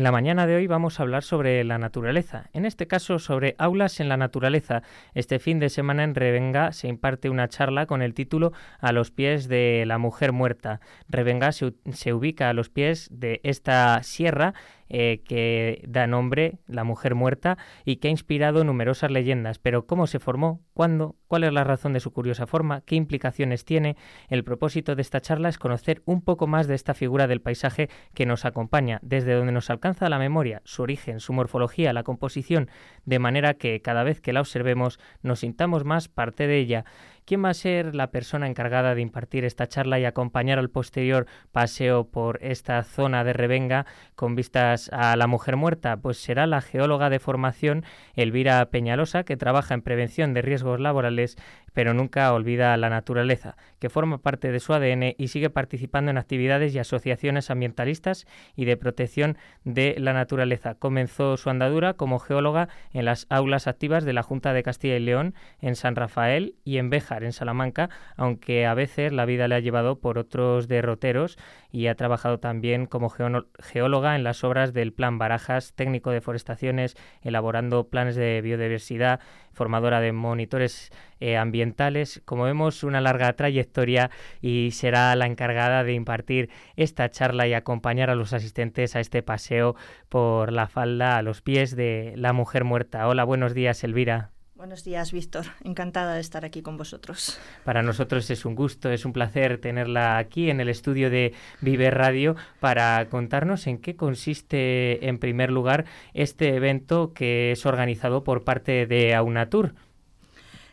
En la mañana de hoy vamos a hablar sobre la naturaleza, en este caso sobre aulas en la naturaleza. Este fin de semana en Revenga se imparte una charla con el título A los pies de la mujer muerta. Revenga se, se ubica a los pies de esta sierra eh, que da nombre La Mujer Muerta y que ha inspirado numerosas leyendas. Pero ¿cómo se formó? ¿Cuándo? ¿Cuál es la razón de su curiosa forma? ¿Qué implicaciones tiene? El propósito de esta charla es conocer un poco más de esta figura del paisaje que nos acompaña, desde donde nos alcanza la memoria, su origen, su morfología, la composición, de manera que cada vez que la observemos nos sintamos más parte de ella. ¿Quién va a ser la persona encargada de impartir esta charla y acompañar al posterior paseo por esta zona de Revenga con vistas a la mujer muerta? Pues será la geóloga de formación Elvira Peñalosa, que trabaja en prevención de riesgos laborales pero nunca olvida la naturaleza, que forma parte de su ADN y sigue participando en actividades y asociaciones ambientalistas y de protección de la naturaleza. Comenzó su andadura como geóloga en las aulas activas de la Junta de Castilla y León en San Rafael y en Béjar, en Salamanca, aunque a veces la vida le ha llevado por otros derroteros y ha trabajado también como geóloga en las obras del Plan Barajas, técnico de forestaciones, elaborando planes de biodiversidad, formadora de monitores eh, ambientales. Como vemos, una larga trayectoria y será la encargada de impartir esta charla y acompañar a los asistentes a este paseo por la falda a los pies de la mujer muerta. Hola, buenos días, Elvira. Buenos días, Víctor. Encantada de estar aquí con vosotros. Para nosotros es un gusto, es un placer tenerla aquí en el estudio de Vive Radio para contarnos en qué consiste, en primer lugar, este evento que es organizado por parte de Aunatur.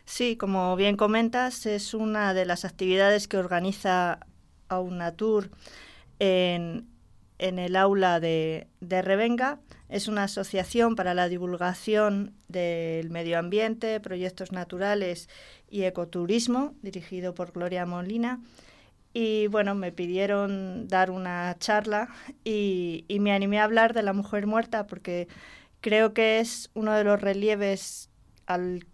Sí, como bien comentas, es una de las actividades que organiza Aunatur en, en el aula de, de Revenga es una asociación para la divulgación del medio ambiente, proyectos naturales y ecoturismo, dirigido por Gloria Molina. Y bueno, me pidieron dar una charla y, me animé a hablar de la mujer muerta porque creo que es uno de los relieves al,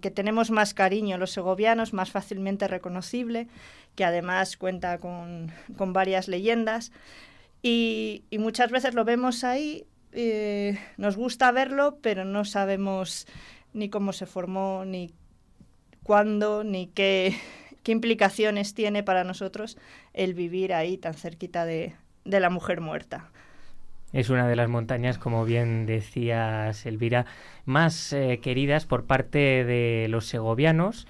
que tenemos más cariño los segovianos, más fácilmente reconocible, que además cuenta con, varias leyendas. y, muchas veces lo vemos ahí eh, nos gusta verlo, pero no sabemos ni cómo se formó, ni cuándo, ni qué, qué implicaciones tiene para nosotros el vivir ahí tan cerquita de, de la mujer muerta. Es una de las montañas, como bien decías, Elvira, más eh, queridas por parte de los segovianos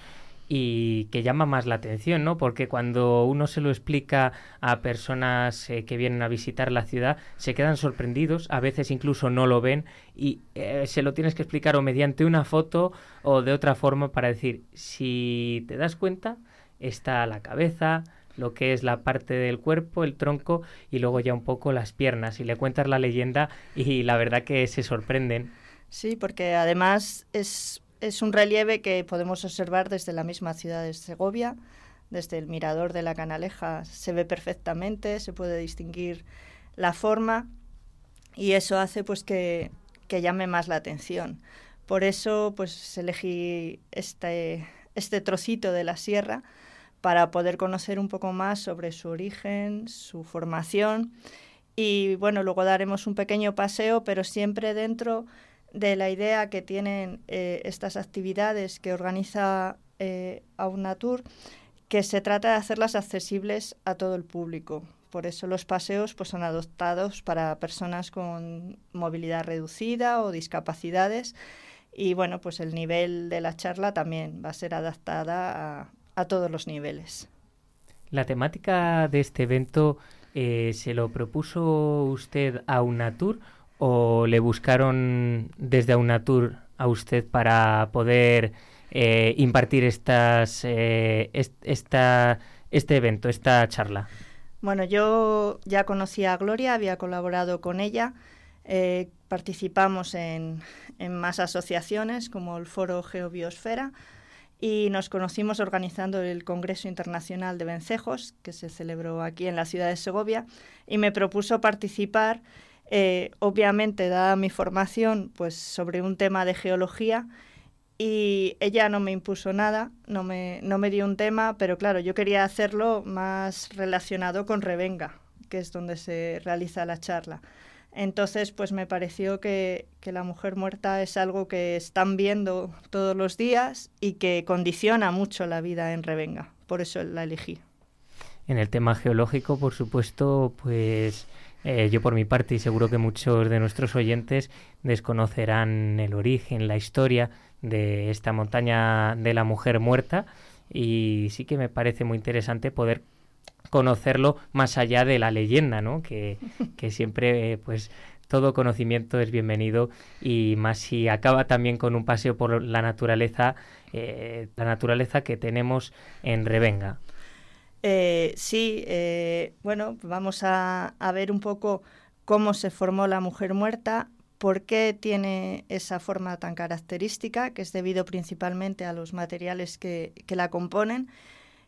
y que llama más la atención, ¿no? Porque cuando uno se lo explica a personas eh, que vienen a visitar la ciudad, se quedan sorprendidos, a veces incluso no lo ven y eh, se lo tienes que explicar o mediante una foto o de otra forma para decir, si te das cuenta, está la cabeza, lo que es la parte del cuerpo, el tronco y luego ya un poco las piernas y le cuentas la leyenda y la verdad que se sorprenden. Sí, porque además es es un relieve que podemos observar desde la misma ciudad de Segovia, desde el mirador de la Canaleja se ve perfectamente, se puede distinguir la forma y eso hace pues que, llame más la atención. Por eso pues elegí este, este trocito de la sierra para poder conocer un poco más sobre su origen, su formación y bueno, luego daremos un pequeño paseo, pero siempre dentro de la idea que tienen eh, estas actividades que organiza eh, Aunatur, que se trata de hacerlas accesibles a todo el público. Por eso los paseos pues, son adoptados para personas con movilidad reducida o discapacidades. Y bueno, pues el nivel de la charla también va a ser adaptada a, a todos los niveles. La temática de este evento eh, se lo propuso usted a Unatur o le buscaron desde Aunatur a usted para poder eh, impartir estas, eh, esta, este evento, esta charla? Bueno, yo ya conocía a Gloria, había colaborado con ella, eh, participamos en, en, más asociaciones como el Foro Geobiosfera y nos conocimos organizando el Congreso Internacional de Vencejos, que se celebró aquí en la ciudad de Segovia, y me propuso participar eh, obviamente, dada mi formación, pues sobre un tema de geología, y ella no me impuso nada, no me, no me dio un tema, pero claro, yo quería hacerlo más relacionado con Revenga, que es donde se realiza la charla. Entonces, pues me pareció que, que, la mujer muerta es algo que están viendo todos los días y que condiciona mucho la vida en Revenga. Por eso la elegí. En el tema geológico, por supuesto, pues eh, yo por mi parte y seguro que muchos de nuestros oyentes desconocerán el origen, la historia de esta montaña de la mujer muerta y sí que me parece muy interesante poder conocerlo más allá de la leyenda, ¿no? Que, siempre, pues, todo conocimiento es bienvenido y más si acaba también con un paseo por la naturaleza, eh, la naturaleza que tenemos en Revenga. Eh, sí, eh, bueno, vamos a, ver un poco cómo se formó la mujer muerta, por qué tiene esa forma tan característica, que es debido principalmente a los materiales que, la componen.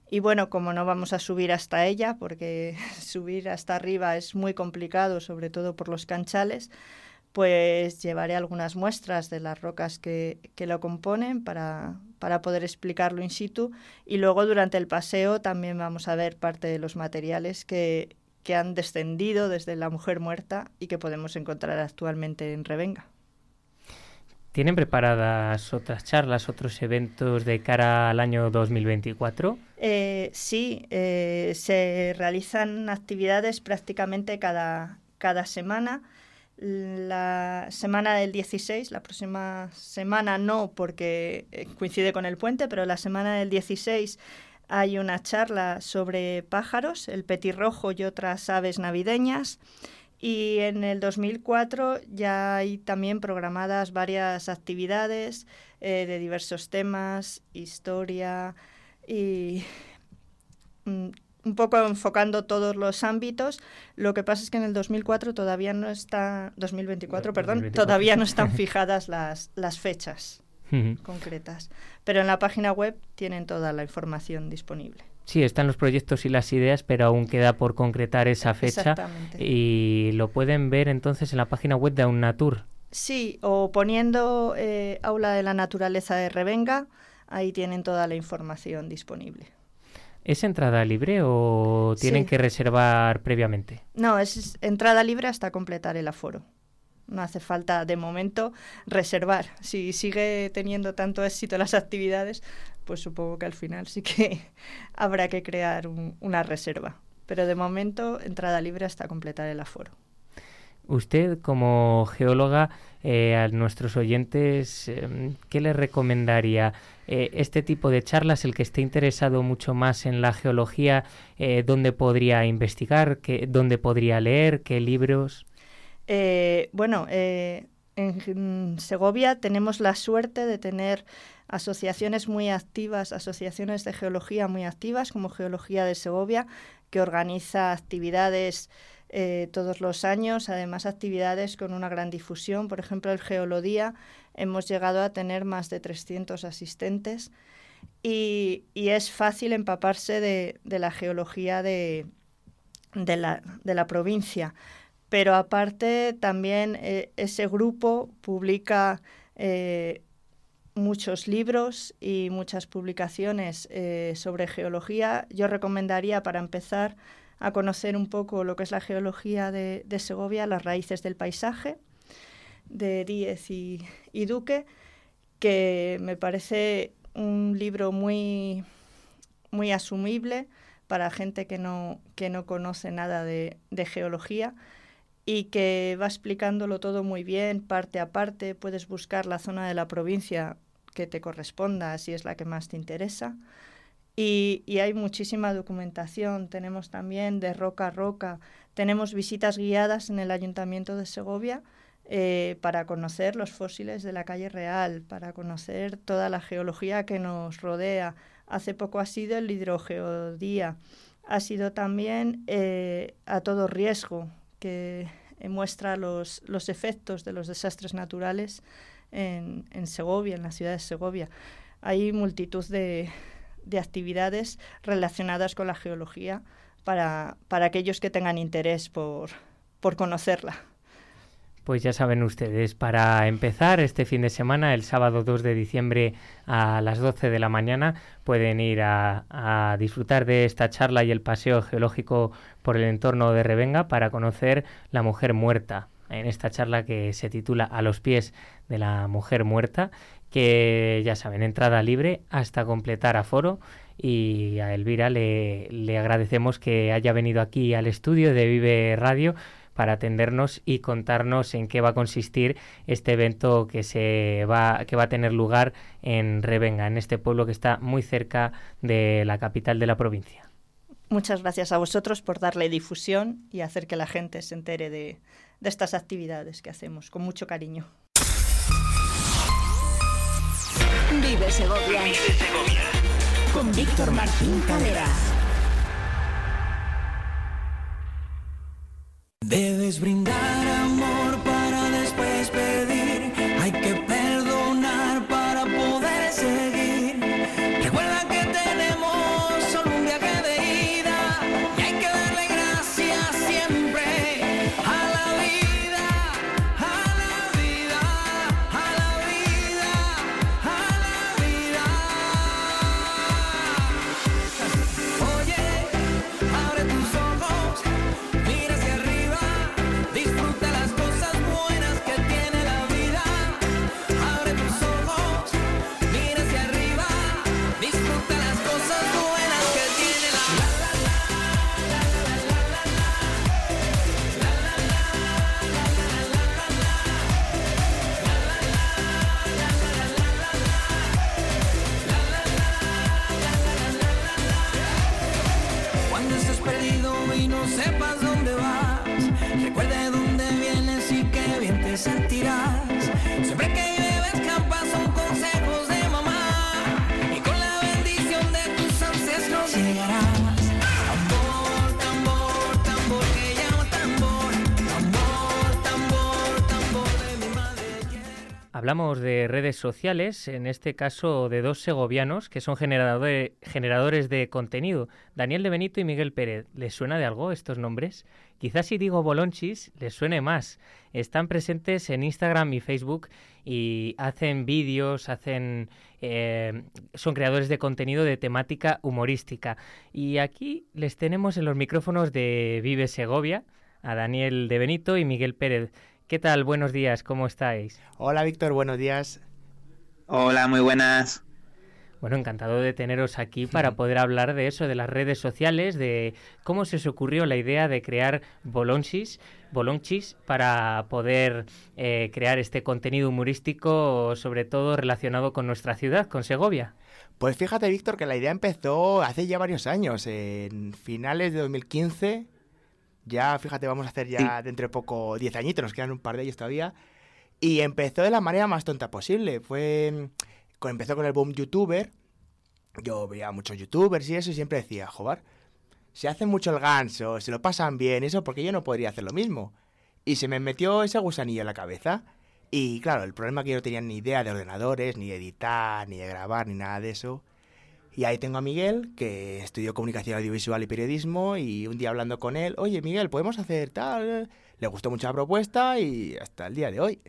Y bueno, como no vamos a subir hasta ella, porque subir hasta arriba es muy complicado, sobre todo por los canchales, pues llevaré algunas muestras de las rocas que, que lo componen para, para, poder explicarlo in situ y luego durante el paseo también vamos a ver parte de los materiales que, que han descendido desde la mujer muerta y que podemos encontrar actualmente en Revenga. ¿Tienen preparadas otras charlas, otros eventos de cara al año 2024? Eh, sí, eh, se realizan actividades prácticamente cada, cada semana la semana del 16, la próxima semana no porque eh, coincide con el puente, pero la semana del 16 hay una charla sobre pájaros, el petirrojo y otras aves navideñas. Y en el 2004 ya hay también programadas varias actividades eh, de diversos temas, historia y mm, un poco enfocando todos los ámbitos. Lo que pasa es que en el 2004 todavía no está 2024, perdón, todavía no están fijadas las, las fechas concretas, pero en la página web tienen toda la información disponible. Sí, están los proyectos y las ideas, pero aún queda por concretar esa fecha y lo pueden ver entonces en la página web de Aunatur. Sí, o poniendo eh, Aula de la Naturaleza de Revenga, ahí tienen toda la información disponible. ¿Es entrada libre o tienen que reservar previamente? No, es entrada libre hasta completar el aforo. No hace falta de momento reservar. Si sigue teniendo tanto éxito las actividades, pues supongo que al final sí que habrá que crear una reserva. Pero de momento, entrada libre hasta completar el aforo. Usted, como geóloga, eh, a nuestros oyentes, em, ¿qué le recomendaría? Eh, este tipo de charlas, el que esté interesado mucho más en la geología, eh, ¿dónde podría investigar? Qué, ¿Dónde podría leer? ¿Qué libros? bueno, en Segovia tenemos la suerte de tener asociaciones muy activas, asociaciones de geología muy activas, como Geología de Segovia, que organiza actividades eh, todos los años, además actividades con una gran difusión. Por ejemplo, el Geolodía hemos llegado a tener más de 300 asistentes y, es fácil empaparse de, la geología de, la, provincia. Pero aparte también eh, ese grupo publica eh, muchos libros y muchas publicaciones sobre geología. Yo recomendaría para empezar a conocer un poco lo que es la geología de, Segovia, las raíces del paisaje, de Díez y, Duque, que me parece un libro muy, muy asumible para gente que no, que no conoce nada de, de geología y que va explicándolo todo muy bien, parte a parte. Puedes buscar la zona de la provincia que te corresponda, si es la que más te interesa. Y, hay muchísima documentación. Tenemos también de roca a roca. Tenemos visitas guiadas en el Ayuntamiento de Segovia eh, para conocer los fósiles de la calle real, para conocer toda la geología que nos rodea. Hace poco ha sido el hidrogeodía. Ha sido también eh, a todo riesgo, que muestra los, efectos de los desastres naturales en, en Segovia, en la ciudad de Segovia. Hay multitud de, de actividades relacionadas con la geología para, para aquellos que tengan interés por, por conocerla. Pues ya saben ustedes, para empezar este fin de semana, el sábado 2 de diciembre a las 12 de la mañana, pueden ir a, disfrutar de esta charla y el paseo geológico por el entorno de Revenga para conocer la mujer muerta, en esta charla que se titula A los pies de la mujer muerta, que ya saben, entrada libre hasta completar aforo. Y a Elvira le, le agradecemos que haya venido aquí al estudio de Vive Radio para atendernos y contarnos en qué va a consistir este evento que se va que va a tener lugar en Revenga, en este pueblo que está muy cerca de la capital de la provincia. Muchas gracias a vosotros por darle difusión y hacer que la gente se entere de, de estas actividades que hacemos con mucho cariño. Vive Segovia. Vive Segovia. Con Víctor Martín Calera. Debes brindar amor perdido y no sepas Hablamos de redes sociales, en este caso de dos segovianos que son generadore- generadores de contenido, Daniel de Benito y Miguel Pérez. ¿Les suena de algo estos nombres? Quizás si digo Bolonchis les suene más. Están presentes en Instagram y Facebook y hacen vídeos, hacen, eh, son creadores de contenido de temática humorística. Y aquí les tenemos en los micrófonos de Vive Segovia, a Daniel de Benito y Miguel Pérez. ¿Qué tal? Buenos días, ¿cómo estáis? Hola Víctor, buenos días. Hola, muy buenas. Bueno, encantado de teneros aquí para poder hablar de eso, de las redes sociales, de cómo se os ocurrió la idea de crear Bolonchis, Bolonchis para poder eh, crear este contenido humorístico, sobre todo relacionado con nuestra ciudad, con Segovia. Pues fíjate Víctor que la idea empezó hace ya varios años, en finales de 2015. Ya, fíjate, vamos a hacer ya dentro de poco 10 añitos, nos quedan un par de ellos todavía. Y empezó de la manera más tonta posible. Fue. con- Empezó con el boom youtuber. Yo veía muchos youtubers y eso, y siempre decía, joder, se hacen mucho el ganso, se lo pasan bien, eso, porque yo no podría hacer lo mismo. Y se me metió ese gusanillo en la cabeza. Y claro, el problema es que yo no tenía ni idea de ordenadores, ni de editar, ni de grabar, ni nada de eso. Y ahí tengo a Miguel, que estudió comunicación audiovisual y periodismo, y un día hablando con él, oye Miguel, podemos hacer tal. Le gustó mucho la propuesta y hasta el día de hoy.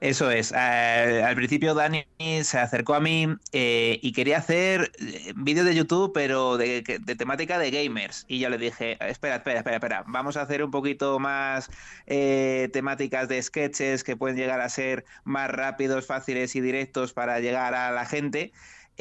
Eso es. Eh, al principio Dani se acercó a mí eh, y quería hacer eh, vídeos de YouTube, pero de, temática de gamers. Y yo le dije, espera, espera, espera, espera. Vamos a hacer un poquito más temáticas de sketches que pueden llegar a ser más rápidos, fáciles y directos para llegar a la gente.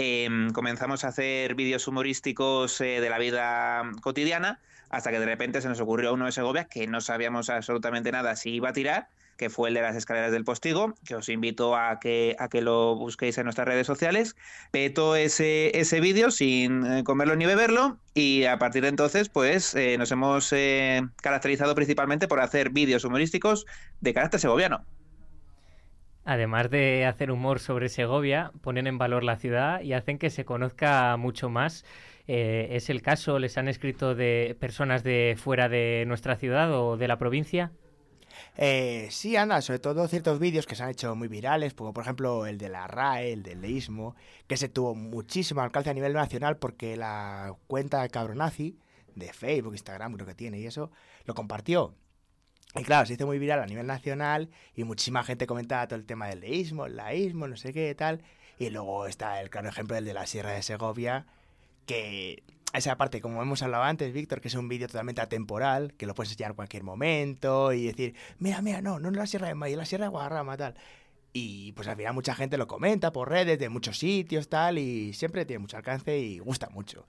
Em, comenzamos a hacer vídeos humorísticos eh, de la vida cotidiana hasta que de repente se nos ocurrió uno de Segovia que no sabíamos absolutamente nada si iba a tirar que fue el de las escaleras del postigo, que os invito a que, a que lo busquéis en nuestras redes sociales. Petó ese, ese vídeo sin eh, comerlo ni beberlo y a partir de entonces pues eh, nos hemos eh, caracterizado principalmente por hacer vídeos humorísticos de carácter segoviano. Además de hacer humor sobre Segovia, ponen en valor la ciudad y hacen que se conozca mucho más. Eh, ¿Es el caso? ¿Les han escrito de personas de fuera de nuestra ciudad o de la provincia? Eh, sí, anda, sobre todo ciertos vídeos que se han hecho muy virales, como por ejemplo el de la RAE, el del leísmo, que se tuvo muchísimo alcance a nivel nacional porque la cuenta de Cabronazi, de Facebook, Instagram, creo que tiene y eso, lo compartió. Y claro, se hizo muy viral a nivel nacional y muchísima gente comentaba todo el tema del leísmo, el laísmo, no sé qué tal. Y luego está el claro ejemplo del de la Sierra de Segovia, que esa parte, como hemos hablado antes, Víctor, que es un vídeo totalmente atemporal, que lo puedes enseñar en cualquier momento y decir, mira, mira, no, no es la Sierra de Maíz, la Sierra de Guadarrama, tal. Y pues al final mucha gente lo comenta por redes de muchos sitios, tal, y siempre tiene mucho alcance y gusta mucho.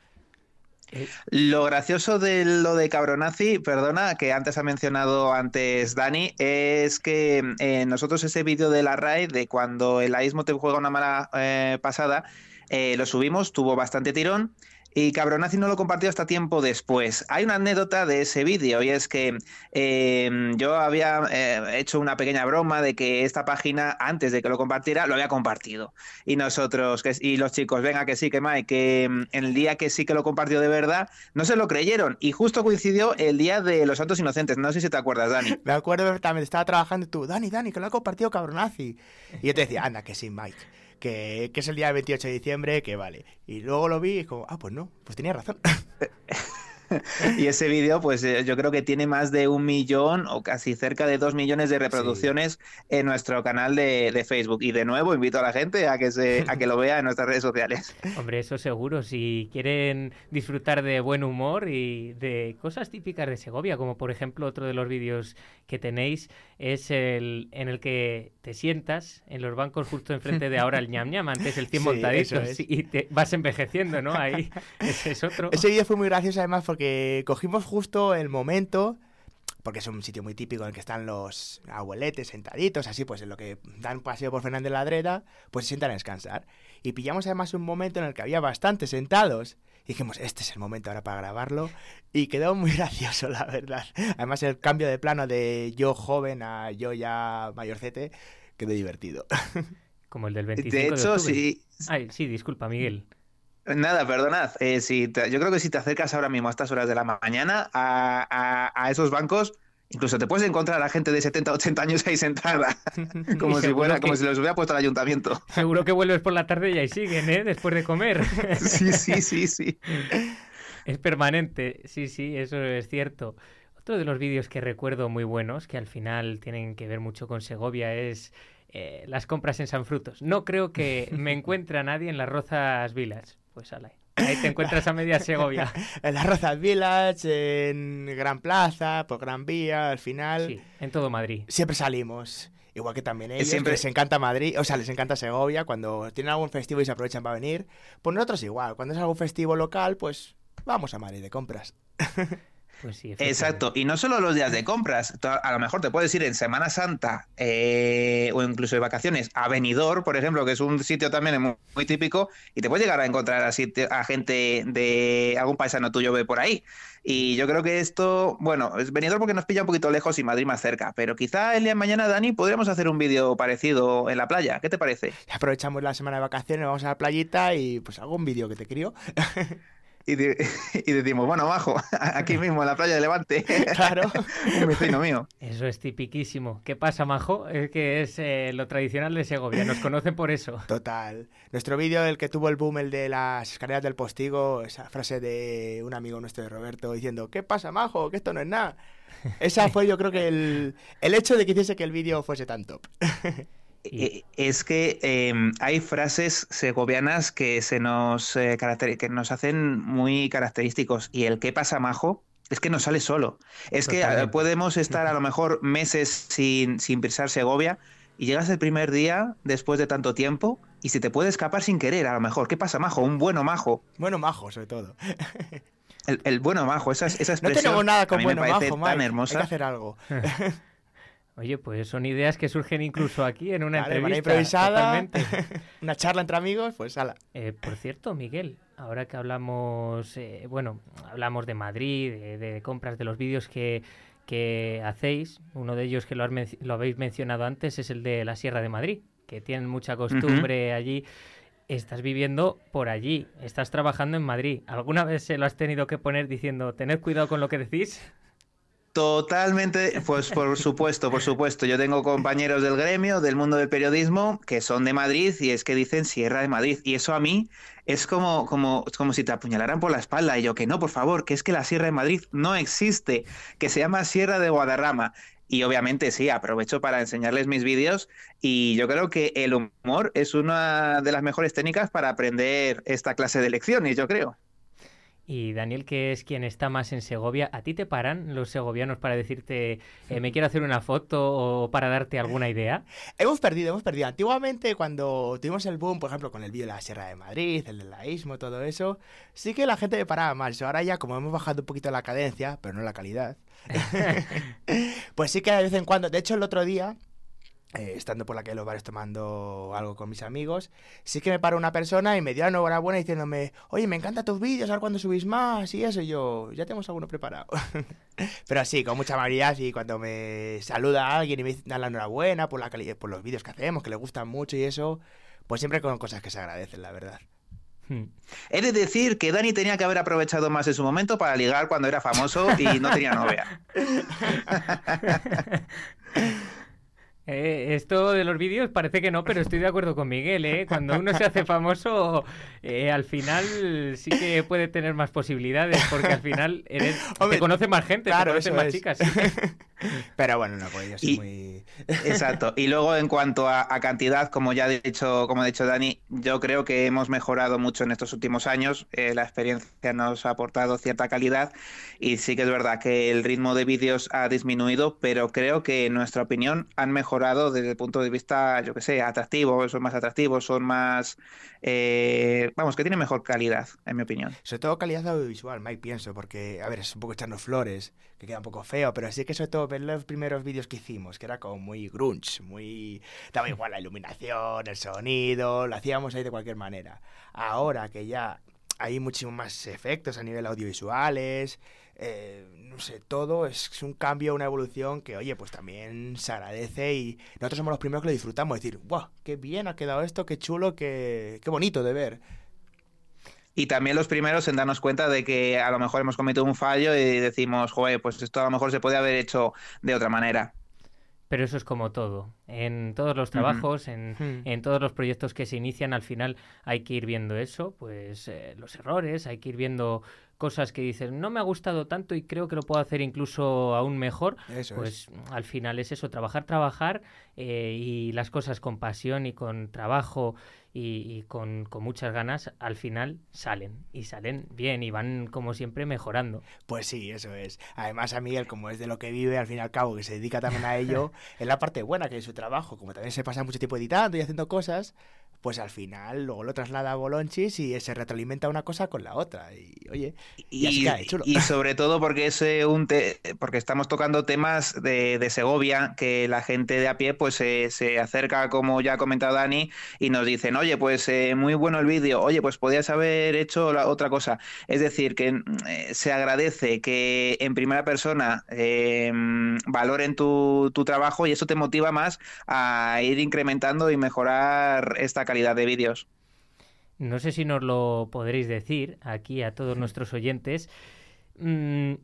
Lo gracioso de lo de Cabronazi, perdona, que antes ha mencionado antes Dani, es que eh, nosotros ese vídeo de la RAID, de cuando el aísmo te juega una mala eh, pasada, eh, lo subimos, tuvo bastante tirón y Cabronazi no lo compartió hasta tiempo después. Hay una anécdota de ese vídeo y es que em, yo había eh, hecho una pequeña broma de que esta página, antes de que lo compartiera, lo había compartido. Y nosotros, que, y los chicos, venga, que sí, que Mike, que em, el día que sí que lo compartió de verdad, no se lo creyeron. Y justo coincidió el día de los Santos Inocentes. No sé si te acuerdas, Dani. Me acuerdo perfectamente, estaba trabajando tú, Dani, Dani, que lo ha compartido Cabronazi. Y yo te decía, anda, que sí, Mike que, que es el día 28 de diciembre, que vale. Y luego lo vi y como, ah, pues no, pues tenía razón. y ese vídeo, pues eh, yo creo que tiene más de un millón o casi cerca de dos millones de reproducciones en nuestro canal de, Facebook. Y de nuevo invito a la gente a que se, a que lo vea en nuestras redes sociales. Hombre, eso seguro. Si quieren disfrutar de buen humor y de cosas típicas de Segovia, como por ejemplo otro de los vídeos que tenéis es el en el que te sientas en los bancos justo enfrente de ahora el ñam ñam, antes el 100 montadito, y te vas envejeciendo, ¿no? Ahí ese es otro. Ese vídeo fue muy gracioso además porque porque cogimos justo el momento, porque es un sitio muy típico en el que están los abueletes sentaditos, así pues en lo que dan paseo por Fernández Ladreda, pues se sientan a descansar. Y pillamos además un momento en el que había bastantes sentados. Y dijimos, este es el momento ahora para grabarlo. Y quedó muy gracioso, la verdad. Además, el cambio de plano de yo joven a yo ya mayorcete quedó divertido. Como el del 25 de hecho, sí. Ay, sí, disculpa, Miguel. Nada, perdonad. Eh, si yo creo que si te acercas ahora mismo a estas horas de la mañana a, esos bancos, incluso te puedes encontrar a gente de 70, 80 años ahí sentada, como si fuera, como si los hubiera puesto el ayuntamiento. Seguro que vuelves por la tarde y ahí siguen, ¿eh? Después de comer. sí, sí, sí, sí. Es permanente, sí, sí, eso es cierto. Otro de los vídeos que recuerdo muy buenos, que al final tienen que ver mucho con Segovia, es eh, las compras en San Frutos. No creo que me encuentre a nadie en las Rozas Vilas pues Ahí te encuentras a media Segovia. en las Rozas Village, en Gran Plaza, por Gran Vía, al final. Sí, en todo Madrid. Siempre salimos. Igual que también ellos, Siempre... les encanta Madrid, o sea, les encanta Segovia, cuando tienen algún festivo y se aprovechan para venir. Pues nosotros igual, cuando es algún festivo local, pues vamos a Madrid de compras. Pues Exacto, y no solo los días de compras, a lo mejor te puedes ir en Semana Santa eh, o incluso de vacaciones a Benidorm, por ejemplo, que es un sitio también muy, típico, y te puedes llegar a encontrar a, gente de algún paisano tuyo ve por ahí. Y yo creo que esto, bueno, es Benidorm porque nos pilla un poquito lejos y Madrid más cerca, pero quizá el día de mañana, Dani, podríamos hacer un vídeo parecido en la playa. ¿Qué te parece? Aprovechamos la semana de vacaciones, vamos a la playita y pues hago un vídeo que te crío. y, decimos, bueno, abajo, aquí mismo en la playa de Levante. Claro. Un vecino mío. Eso es tipiquísimo. ¿Qué pasa, Majo? Es que es eh, lo tradicional de Segovia. Nos conocen por eso. Total. Nuestro vídeo, el que tuvo el boom, el de las escaleras del postigo, esa frase de un amigo nuestro de Roberto diciendo, ¿qué pasa, Majo? Que esto no es nada. Esa fue, yo creo que el, el hecho de que hiciese que el vídeo fuese tan top. Eh, es que em, hay frases segovianas que se nos eh, que nos hacen muy característicos y el qué pasa majo es que no sale solo. Es que eh, podemos estar a lo mejor meses sin, sin pisar Segovia y llegas el primer día después de tanto tiempo y se te puede escapar sin querer a lo mejor. ¿Qué pasa majo? Un bueno majo. Bueno majo sobre todo. El, bueno majo, esa, esa expresión no tenemos nada con bueno majo, tan hermosa. Hay que hacer algo. Oye, pues son ideas que surgen incluso aquí en una entrevista. improvisada, una charla entre amigos, pues ala. Eh, por cierto, Miguel, ahora que hablamos, eh, bueno, hablamos de Madrid, de, compras, de los vídeos que, que, hacéis, uno de ellos que lo, lo, habéis mencionado antes es el de la Sierra de Madrid, que tienen mucha costumbre allí. Estás viviendo por allí, estás trabajando en Madrid. ¿Alguna vez se lo has tenido que poner diciendo, tened cuidado con lo que decís? Totalmente, pues por supuesto, por supuesto. Yo tengo compañeros del gremio, del mundo del periodismo, que son de Madrid y es que dicen Sierra de Madrid. Y eso a mí es como, como, como si te apuñalaran por la espalda. Y yo que no, por favor, que es que la Sierra de Madrid no existe, que se llama Sierra de Guadarrama. Y obviamente sí, aprovecho para enseñarles mis vídeos y yo creo que el humor es una de las mejores técnicas para aprender esta clase de lecciones, yo creo. Y Daniel, que es quien está más en Segovia, ¿a ti te paran los segovianos para decirte eh, me quiero hacer una foto o para darte alguna idea? Hemos perdido, hemos perdido. Antiguamente, cuando tuvimos el boom, por ejemplo, con el vídeo de la Sierra de Madrid, el del laísmo, todo eso, sí que la gente me paraba más. Ahora ya, como hemos bajado un poquito la cadencia, pero no la calidad, pues sí que de vez en cuando, de hecho el otro día eh, estando por la calle de los bares tomando algo con mis amigos, sí que me paró una persona y me dio la enhorabuena diciéndome, oye, me encantan tus vídeos, a ver cuándo subís más y eso, y yo, ya tenemos alguno preparado. Pero así, con mucha amabilidad, y cuando me saluda alguien y me da la enhorabuena por, la por los vídeos que hacemos, que le gustan mucho y eso, pues siempre con cosas que se agradecen, la verdad. Hmm. He de decir que Dani tenía que haber aprovechado más en su momento para ligar cuando era famoso y no tenía novia. Eh, esto de los vídeos parece que no, pero estoy de acuerdo con Miguel. ¿eh? Cuando uno se hace famoso, eh, al final sí que puede tener más posibilidades, porque al final eres, te conoce más gente, te conoce más chicas. pero bueno, no, pues yo soy muy... Exacto. Y luego en cuanto a, cantidad, como ya he dicho, como ha dicho Dani, yo creo que hemos mejorado mucho en estos últimos años. Eh, la experiencia nos ha aportado cierta calidad y sí que es verdad que el ritmo de vídeos ha disminuido, pero creo que en nuestra opinión han mejorado desde el punto de vista, yo que sé, atractivo, son más atractivos, son más... Eh, vamos, que tienen mejor calidad, en mi opinión. Sobre todo calidad audiovisual, Mike, pienso, porque, a ver, es un poco echarnos flores, que queda un poco feo, pero sí que sobre todo ver los primeros vídeos que hicimos, que era como muy grunge, muy... Daba igual la iluminación, el sonido, lo hacíamos ahí de cualquier manera. Ahora que ya hay muchísimos más efectos a nivel audiovisuales, eh, no sé, todo es un cambio, una evolución que, oye, pues también se agradece y nosotros somos los primeros que lo disfrutamos, decir, wow, qué bien ha quedado esto, qué chulo, qué, qué bonito de ver. Y también los primeros en darnos cuenta de que a lo mejor hemos cometido un fallo y decimos, joder, pues esto a lo mejor se puede haber hecho de otra manera. Pero eso es como todo. En todos los trabajos, Hmm. en, todos los proyectos que se inician, al final hay que ir viendo eso, pues eh, los errores, hay que ir viendo cosas que dices, no me ha gustado tanto y creo que lo puedo hacer incluso aún mejor. Eso pues al final es eso, trabajar, trabajar eh, y las cosas con pasión y con trabajo y, con, con, muchas ganas, al final salen y salen bien y van como siempre mejorando. Pues sí, eso es. Además a Miguel, como es de lo que vive, al fin y al cabo, que se dedica también a ello, es la parte buena que es su trabajo, como también se pasa mucho tiempo editando y haciendo cosas, pues al final luego lo traslada a Bolonchis y se retroalimenta una cosa con la otra. Y oye, y, y, y sobre todo porque es eh, un porque estamos tocando temas de, de, Segovia que la gente de a pie pues eh, se acerca, como ya ha comentado Dani, y nos dicen, oye, pues eh, muy bueno el vídeo, oye, pues podías haber hecho la otra cosa. Es decir, que eh, se agradece que en primera persona valoren tu, tu trabajo y eso te motiva más a ir incrementando y mejorar esta calidad de vídeos. No sé si nos lo podréis decir aquí a todos nuestros oyentes. Mm,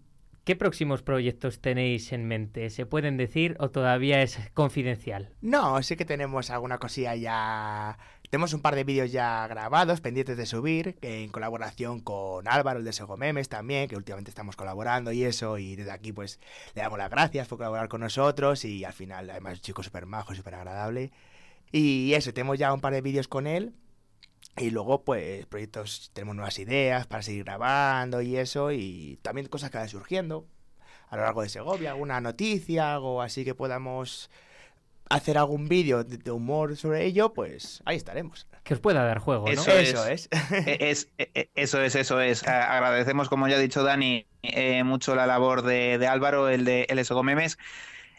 ¿Qué próximos proyectos tenéis en mente? ¿Se pueden decir o todavía es confidencial? No, sí que tenemos alguna cosilla ya. Tenemos un par de vídeos ya grabados, pendientes de subir, en colaboración con Álvaro, el de Sego Memes también, que últimamente estamos colaborando y eso, y desde aquí pues le damos las gracias por colaborar con nosotros y al final además es un chico súper majo, súper agradable. Y eso, tenemos ya un par de vídeos con él. Y luego, pues, proyectos, tenemos nuevas ideas para seguir grabando y eso. Y también cosas que van surgiendo a lo largo de Segovia. Alguna noticia, algo así que podamos hacer algún vídeo de humor sobre ello, pues ahí estaremos. Que os pueda dar juego, ¿no? Eso, eso es. es. es. Eso es, eso es. Agradecemos, como ya ha dicho Dani, eh, mucho la labor de, de Álvaro, el de el Memes.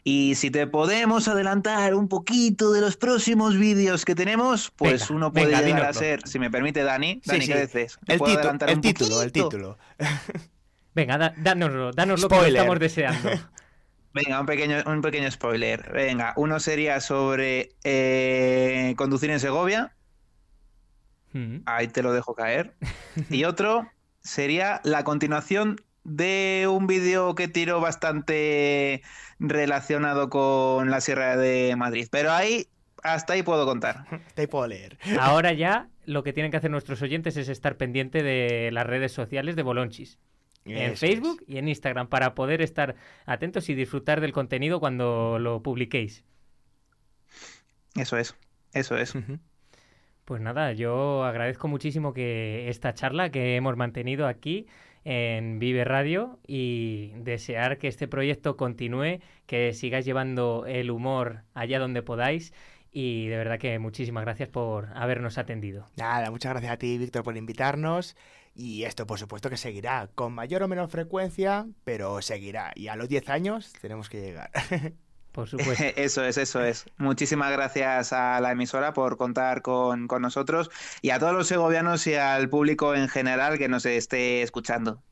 Y si te podemos adelantar un poquito de los próximos vídeos que tenemos, pues venga, uno puede venga, llegar dínoslo. a ser, si me permite Dani, Dani, sí, ¿qué dices? El, titu el título, el título. venga, da, dánoslo, dánoslo que estamos deseando. Venga, un pequeño, un pequeño spoiler. Venga, uno sería sobre eh, conducir en Segovia. Mm. Ahí te lo dejo caer. y otro sería la continuación de un vídeo que tiro bastante relacionado con la Sierra de Madrid. Pero ahí, hasta ahí puedo contar. Hasta ahí puedo leer. Ahora ya lo que tienen que hacer nuestros oyentes es estar pendiente de las redes sociales de Bolonchis. En Eso Facebook es. y en Instagram para poder estar atentos y disfrutar del contenido cuando lo publiquéis. Eso es, eso es. Uh -huh. Pues nada, yo agradezco muchísimo que esta charla que hemos mantenido aquí en Vive Radio y desear que este proyecto continúe, que sigáis llevando el humor allá donde podáis y de verdad que muchísimas gracias por habernos atendido. Nada, muchas gracias a ti, Víctor, por invitarnos. Y esto, por supuesto, que seguirá, con mayor o menor frecuencia, pero seguirá. Y a los 10 años tenemos que llegar. Por supuesto. Eso es, eso es. Muchísimas gracias a la emisora por contar con, con nosotros y a todos los segovianos y al público en general que nos esté escuchando.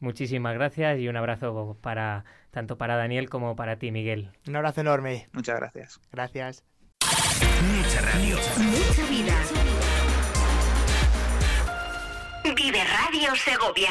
Muchísimas gracias y un abrazo para tanto para Daniel como para ti, Miguel. Un abrazo enorme. Muchas gracias. Gracias. Mucha radio. Mucha vida. Vive Radio Segovia.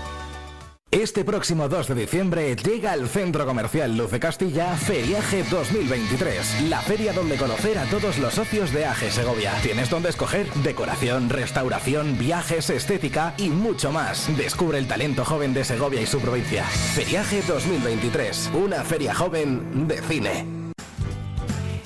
Este próximo 2 de diciembre llega al Centro Comercial Luz de Castilla Feriaje 2023, la feria donde conocer a todos los socios de AGE Segovia. Tienes donde escoger decoración, restauración, viajes, estética y mucho más. Descubre el talento joven de Segovia y su provincia. Feriaje 2023, una feria joven de cine.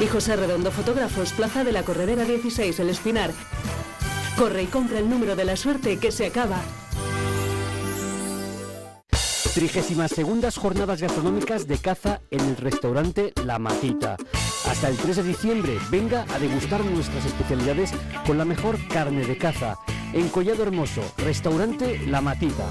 Y José Redondo Fotógrafos, Plaza de la Corredera 16, El Espinar. Corre y compra el número de la suerte que se acaba. 32 Jornadas Gastronómicas de Caza en el restaurante La Matita. Hasta el 3 de diciembre, venga a degustar nuestras especialidades con la mejor carne de caza. En Collado Hermoso, restaurante La Matita.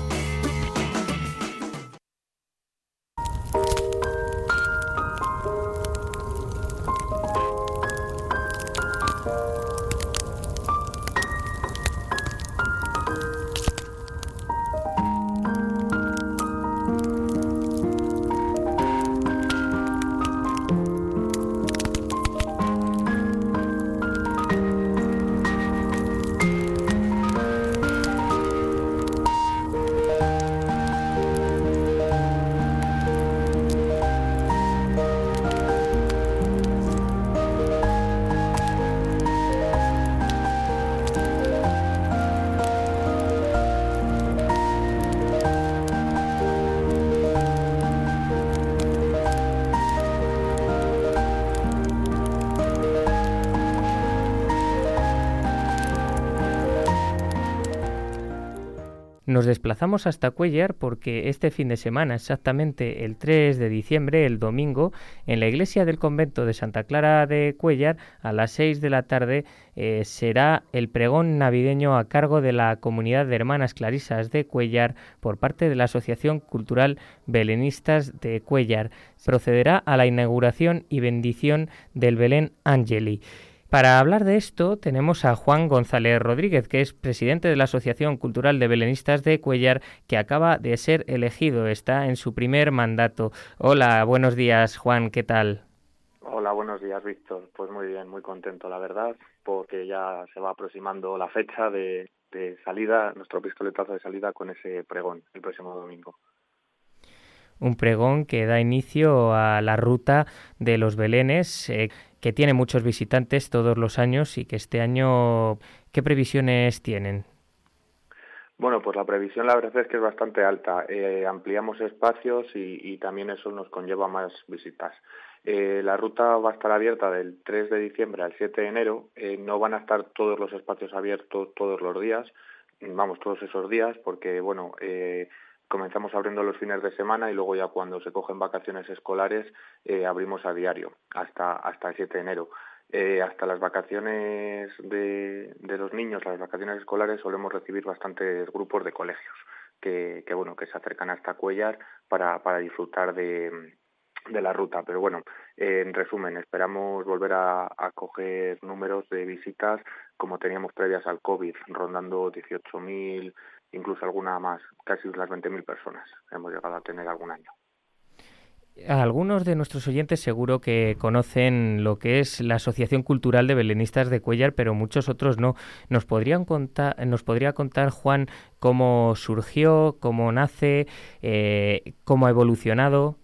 Nos desplazamos hasta Cuellar porque este fin de semana, exactamente el 3 de diciembre, el domingo, en la iglesia del convento de Santa Clara de Cuellar, a las 6 de la tarde, eh, será el pregón navideño a cargo de la comunidad de hermanas clarisas de Cuellar por parte de la Asociación Cultural Belenistas de Cuellar. Procederá a la inauguración y bendición del Belén Angeli. Para hablar de esto tenemos a Juan González Rodríguez, que es presidente de la Asociación Cultural de Belenistas de Cuellar, que acaba de ser elegido, está en su primer mandato. Hola, buenos días Juan, ¿qué tal? Hola, buenos días Víctor. Pues muy bien, muy contento la verdad, porque ya se va aproximando la fecha de, de salida, nuestro pistoletazo de salida con ese pregón el próximo domingo un pregón que da inicio a la ruta de los Belenes, eh, que tiene muchos visitantes todos los años y que este año, ¿qué previsiones tienen? Bueno, pues la previsión la verdad es que es bastante alta. Eh, ampliamos espacios y, también eso nos conlleva más visitas. Eh, la ruta va a estar abierta del 3 de diciembre al 7 de enero. Eh, no van a estar todos los espacios abiertos todos los días, vamos, todos esos días, porque, bueno, comenzamos abriendo los fines de semana y luego ya cuando se cogen vacaciones escolares abrimos a diario hasta, hasta el 7 de enero. hasta las vacaciones de, de, los niños, las vacaciones escolares, solemos recibir bastantes grupos de colegios que, que bueno, que se acercan hasta Cuellar para, para disfrutar de, de la ruta. Pero bueno, en resumen, esperamos volver a, a, coger números de visitas como teníamos previas al COVID, rondando 18.000, incluso alguna más, casi las 20.000 personas hemos llegado a tener algún año. Algunos de nuestros oyentes seguro que conocen lo que es la Asociación Cultural de Belenistas de Cuellar, pero muchos otros no. ¿Nos, podrían contar, nos podría contar, Juan, cómo surgió, cómo nace, eh, cómo ha evolucionado?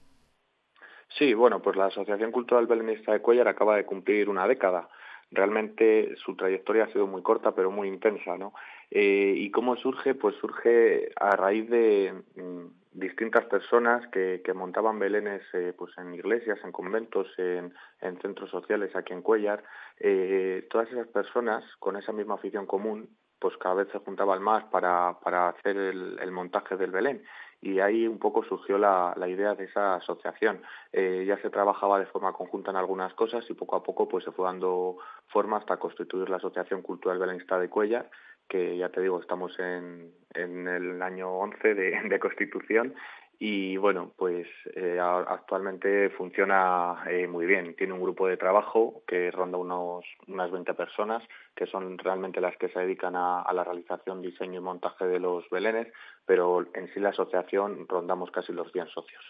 Sí, bueno, pues la Asociación Cultural Belenista de Cuellar acaba de cumplir una década. Realmente su trayectoria ha sido muy corta, pero muy intensa, ¿no? Eh, ¿Y cómo surge? Pues surge a raíz de mm, distintas personas que, montaban belenes eh, pues en iglesias, en conventos, en, en centros sociales aquí en Cuellar. Eh, todas esas personas con esa misma afición común, pues cada vez se juntaban más para, hacer el, montaje del Belén y ahí un poco surgió la, idea de esa asociación. Ya se trabajaba de forma conjunta en algunas cosas y poco a poco pues se fue dando forma hasta constituir la Asociación Cultural Belenista de Cuellar, que ya te digo, estamos en, en el año 11 de, constitución y bueno, pues eh, actualmente funciona eh, muy bien. Tiene un grupo de trabajo que ronda unos, unas 20 personas, que son realmente las que se dedican a, a, la realización, diseño y montaje de los belenes, pero en sí la asociación rondamos casi los 100 socios.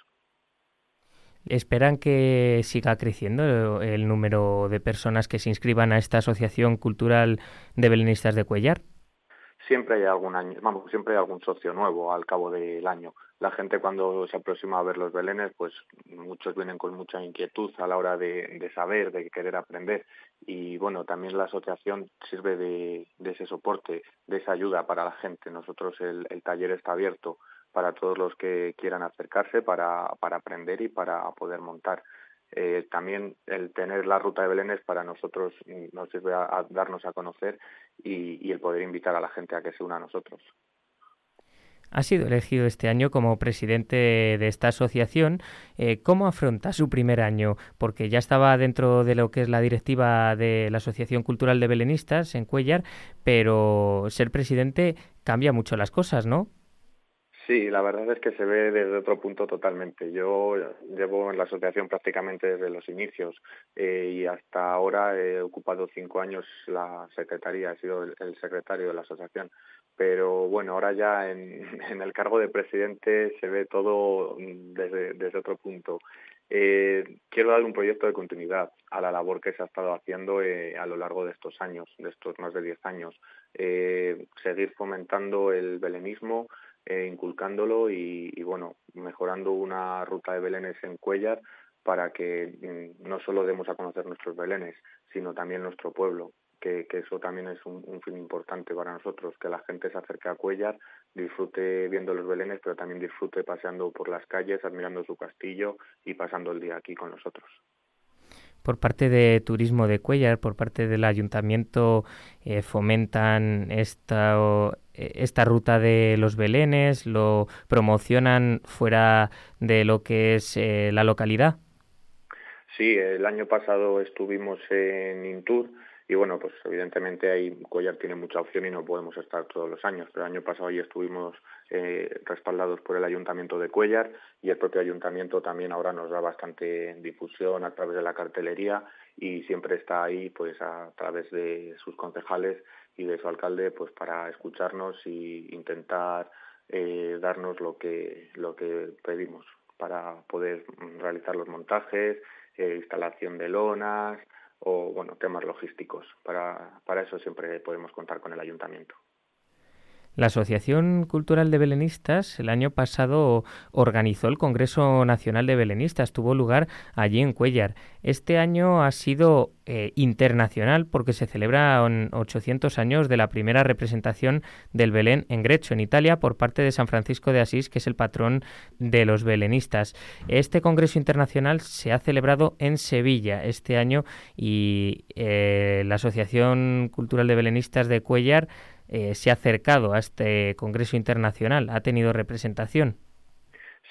¿Esperan que siga creciendo el número de personas que se inscriban a esta Asociación Cultural de Belenistas de Cuellar? Siempre hay algún año, vamos, siempre hay algún socio nuevo al cabo del año la gente cuando se aproxima a ver los belenes, pues muchos vienen con mucha inquietud a la hora de, de saber, de querer aprender. Y bueno, también la asociación sirve de, de, ese soporte, de esa ayuda para la gente. Nosotros el, taller está abierto para todos los que quieran acercarse para, para aprender y para poder montar. Eh, también el tener la ruta de Belénes para nosotros nos sirve a, darnos a conocer y, y el poder invitar a la gente a que se una a nosotros ha sido elegido este año como presidente de esta asociación. Eh, ¿Cómo afronta su primer año? Porque ya estaba dentro de lo que es la directiva de la Asociación Cultural de Belenistas en Cuellar, pero ser presidente cambia mucho las cosas, ¿no? Sí, la verdad es que se ve desde otro punto totalmente. Yo llevo en la asociación prácticamente desde los inicios eh, y hasta ahora he ocupado cinco años la secretaría, he sido el, secretario de la asociación pero bueno, ahora ya en, el cargo de presidente se ve todo desde, desde otro punto. Eh, quiero dar un proyecto de continuidad a la labor que se ha estado haciendo eh, a lo largo de estos años, de estos más de 10 años. Eh, seguir fomentando el belenismo, eh, inculcándolo y, y, bueno, mejorando una ruta de belenes en Cuellar para que mm, no solo demos a conocer nuestros belenes, sino también nuestro pueblo que, que eso también es un, un, fin importante para nosotros, que la gente se acerque a Cuellar, disfrute viendo los belenes, pero también disfrute paseando por las calles, admirando su castillo y pasando el día aquí con nosotros. Por parte de Turismo de Cuellar, por parte del ayuntamiento, eh, fomentan esta, eh, esta ruta de los belenes, lo promocionan fuera de lo que es eh, la localidad. Sí, el año pasado estuvimos en Intur, y bueno, pues evidentemente ahí Cuellar tiene mucha opción y no podemos estar todos los años, pero el año pasado ahí estuvimos eh, respaldados por el Ayuntamiento de Cuellar y el propio Ayuntamiento también ahora nos da bastante difusión a través de la cartelería y siempre está ahí pues a través de sus concejales y de su alcalde pues para escucharnos y intentar eh, darnos lo que lo que pedimos para poder realizar los montajes, eh, instalación de lonas, o bueno, temas logísticos. Para, para eso siempre podemos contar con el ayuntamiento. La Asociación Cultural de Belenistas el año pasado organizó el Congreso Nacional de Belenistas, tuvo lugar allí en Cuellar. Este año ha sido eh, internacional porque se celebran 800 años de la primera representación del Belén en Grecho, en Italia, por parte de San Francisco de Asís, que es el patrón de los belenistas. Este Congreso Internacional se ha celebrado en Sevilla este año y eh, la Asociación Cultural de Belenistas de Cuellar eh, se ha acercado a este Congreso Internacional? ¿Ha tenido representación?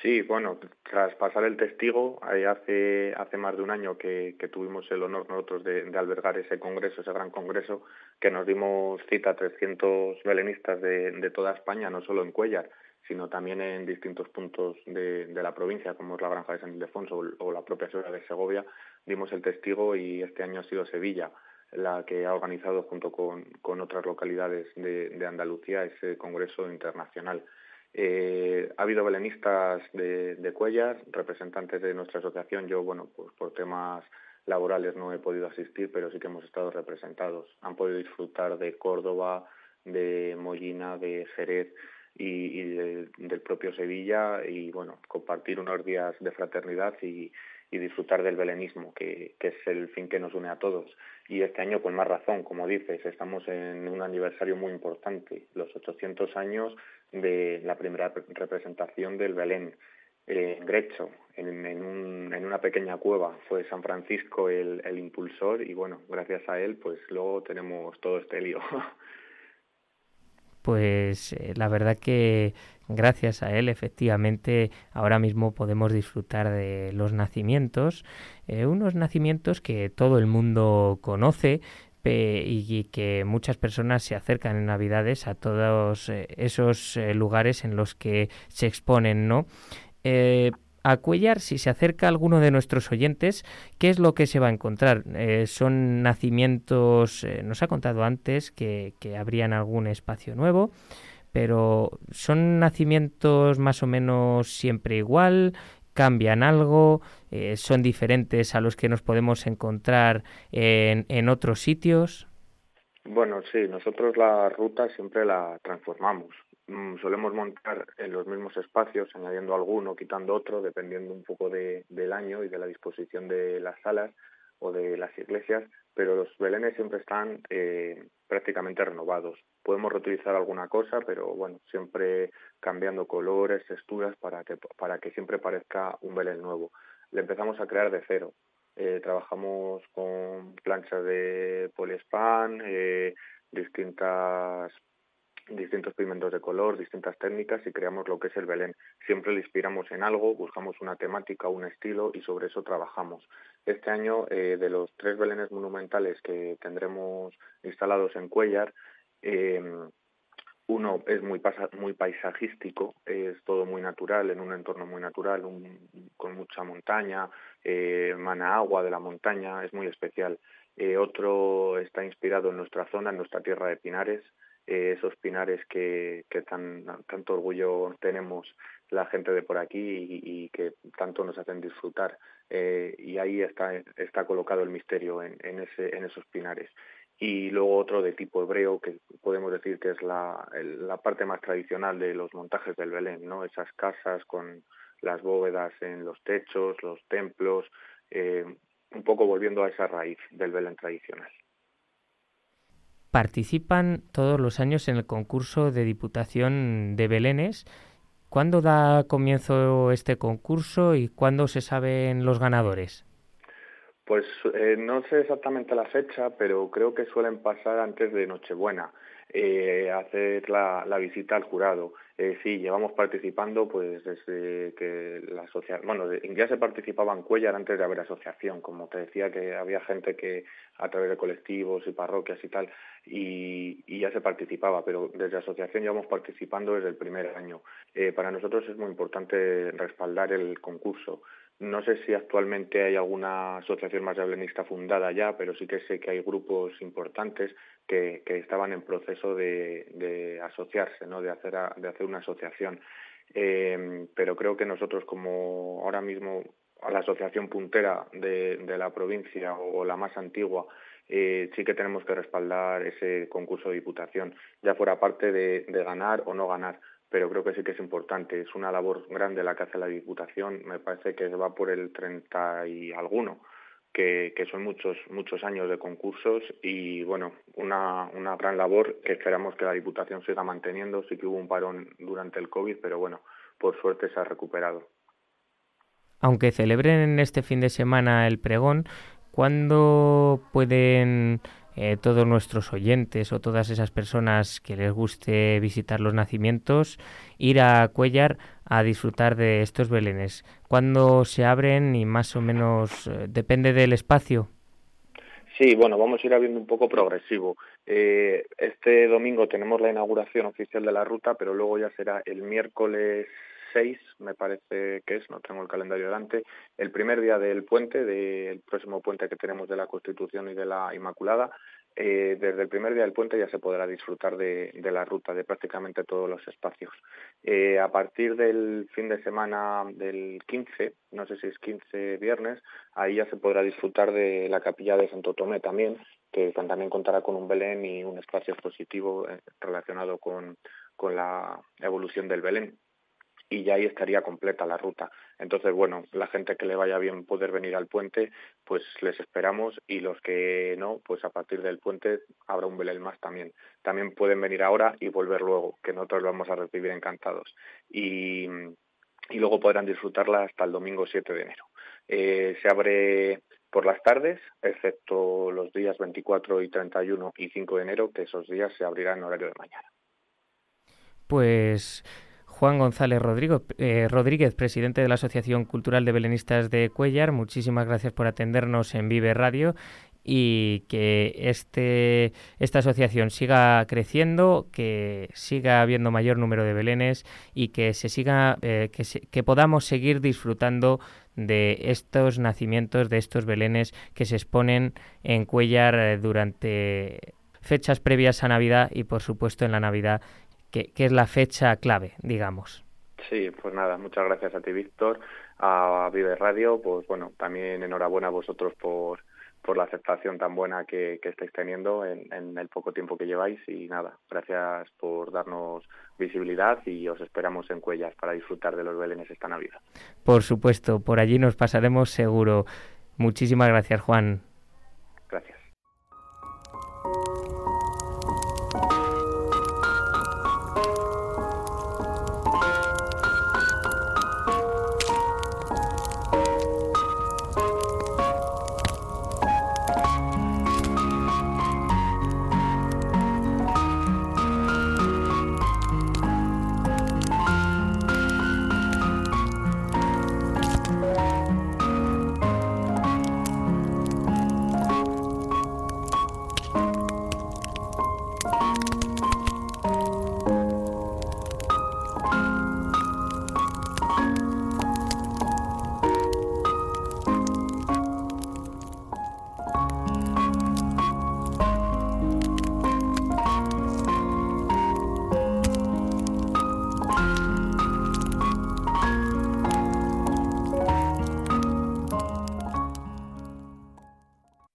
Sí, bueno, tras pasar el testigo, hace, hace más de un año que, tuvimos el honor nosotros de, albergar ese congreso, ese gran congreso, que nos dimos cita a 300 belenistas de, toda España, no solo en Cuellar, sino también en distintos puntos de, la provincia, como es la Granja de San Ildefonso o, o la propia ciudad de Segovia, dimos el testigo y este año ha sido Sevilla la que ha organizado junto con, con otras localidades de, de, Andalucía ese congreso internacional. Eh, ha habido belenistas de, de Cuellas, representantes de nuestra asociación. Yo, bueno, pues por temas laborales no he podido asistir, pero sí que hemos estado representados. Han podido disfrutar de Córdoba, de Mollina, de Jerez y, del propio Sevilla y, bueno, compartir unos días de fraternidad y, y disfrutar del belenismo, que, que, es el fin que nos une a todos. Y este año con más razón, como dices, estamos en un aniversario muy importante, los 800 años de la primera representación del Belén en Grecho, en, en, un, en, una pequeña cueva. Fue San Francisco el, el impulsor y bueno, gracias a él pues luego tenemos todo este lío. Pues eh, la verdad que gracias a él efectivamente ahora mismo podemos disfrutar de los nacimientos, eh, unos nacimientos que todo el mundo conoce, y que muchas personas se acercan en Navidades a todos eh, esos lugares en los que se exponen, ¿no? a Cuellar, si se acerca alguno de nuestros oyentes, ¿qué es lo que se va a encontrar? son nacimientos, nos ha contado antes que, que habrían algún espacio nuevo, pero ¿son nacimientos más o menos siempre igual? ¿Cambian algo? Eh, ¿Son diferentes a los que nos podemos encontrar en, en otros sitios? Bueno, sí, nosotros la ruta siempre la transformamos. Mm, solemos montar en los mismos espacios, añadiendo alguno, quitando otro, dependiendo un poco de, del año y de la disposición de las salas o de las iglesias, pero los belenes siempre están eh, prácticamente renovados. Podemos reutilizar alguna cosa, pero bueno, siempre cambiando colores, texturas para que, para que siempre parezca un belén nuevo. Le empezamos a crear de cero. Eh, trabajamos con planchas de poliespan, eh, distintas distintos pigmentos de color, distintas técnicas y creamos lo que es el Belén. Siempre le inspiramos en algo, buscamos una temática, un estilo y sobre eso trabajamos. Este año, eh, de los tres Belenes monumentales que tendremos instalados en Cuellar, eh, uno es muy, paisajístico, es todo muy natural, en un entorno muy natural, con mucha montaña, eh, mana agua de la montaña, es muy especial. Eh, otro está inspirado en nuestra zona, en nuestra tierra de Pinares, esos pinares que, que tan, tanto orgullo tenemos la gente de por aquí y, que tanto nos hacen disfrutar. Eh, y ahí está, está colocado el misterio en, en, ese, en esos pinares. Y luego otro de tipo hebreo, que podemos decir que es la, la parte más tradicional de los montajes del Belén, ¿no? Esas casas con las bóvedas en los techos, los templos, eh, un poco volviendo a esa raíz del Belén tradicional participan todos los años en el concurso de Diputación de Belénes. ¿Cuándo da comienzo este concurso y cuándo se saben los ganadores? Pues eh, no sé exactamente la fecha, pero creo que suelen pasar antes de Nochebuena eh, hacer la, la, visita al jurado. Eh, sí, llevamos participando pues desde que la asociación, bueno, ya se participaba en Cuellar antes de haber asociación, como te decía que había gente que a través de colectivos y parroquias y tal, y, ya se participaba, pero desde asociación llevamos participando desde el primer año. Eh, para nosotros es muy importante respaldar el concurso. No sé si actualmente hay alguna asociación más blenista fundada ya, pero sí que sé que hay grupos importantes que, estaban en proceso de, asociarse, ¿no? de, hacer de hacer una asociación. Eh, pero creo que nosotros como ahora mismo la asociación puntera de, de la provincia o la más antigua eh, sí que tenemos que respaldar ese concurso de diputación, ya fuera parte de, ganar o no ganar pero creo que sí que es importante. Es una labor grande la que hace la Diputación. Me parece que va por el 30 y alguno, que, que, son muchos muchos años de concursos y bueno, una, una gran labor que esperamos que la Diputación siga manteniendo. Sí que hubo un parón durante el COVID, pero bueno, por suerte se ha recuperado. Aunque celebren este fin de semana el pregón, ¿cuándo pueden eh, todos nuestros oyentes o todas esas personas que les guste visitar los nacimientos ir a Cuellar a disfrutar de estos belenes? ¿Cuándo se abren y más o menos eh, depende del espacio? Sí, bueno, vamos a ir abriendo un poco progresivo. Eh, este domingo tenemos la inauguración oficial de la ruta, pero luego ya será el miércoles 6, me parece que es, no tengo el calendario delante, el primer día del puente, del próximo puente que tenemos de la Constitución y de la Inmaculada, eh, desde el primer día del puente ya se podrá disfrutar de, la ruta, de prácticamente todos los espacios. Eh, a partir del fin de semana del 15, no sé si es 15 viernes, ahí ya se podrá disfrutar de la capilla de Santo Tomé también, que también contará con un Belén y un espacio expositivo eh, relacionado con la evolución del Belén y ya ahí estaría completa la ruta. Entonces, bueno, la gente que le vaya bien poder venir al puente, pues les esperamos y los que no, pues a partir del puente habrá un Belén más también. También pueden venir ahora y volver luego, que nosotros vamos a recibir encantados. Y, y luego podrán disfrutarla hasta el domingo 7 de enero. Eh, se abre por las tardes, excepto los días 24 y 31 y 5 de enero, que esos días se abrirán en horario de mañana. Pues Juan González eh, Rodríguez, presidente de la Asociación Cultural de Belenistas de Cuellar, muchísimas gracias por atendernos en Vive Radio y que este, esta asociación siga creciendo, que siga habiendo mayor número de belenes y que se siga eh, que, que podamos seguir disfrutando de estos nacimientos, de estos belenes que se exponen en Cuellar eh, durante fechas previas a Navidad y por supuesto en la Navidad que, es la fecha clave, digamos. Sí, pues nada, muchas gracias a ti, Víctor, a Vive Radio, pues bueno, también enhorabuena a vosotros por, por la aceptación tan buena que, que estáis teniendo en, en, el poco tiempo que lleváis y nada, gracias por darnos visibilidad y os esperamos en Cuellas para disfrutar de los belenes esta Navidad. Por supuesto, por allí nos pasaremos seguro. Muchísimas gracias, Juan.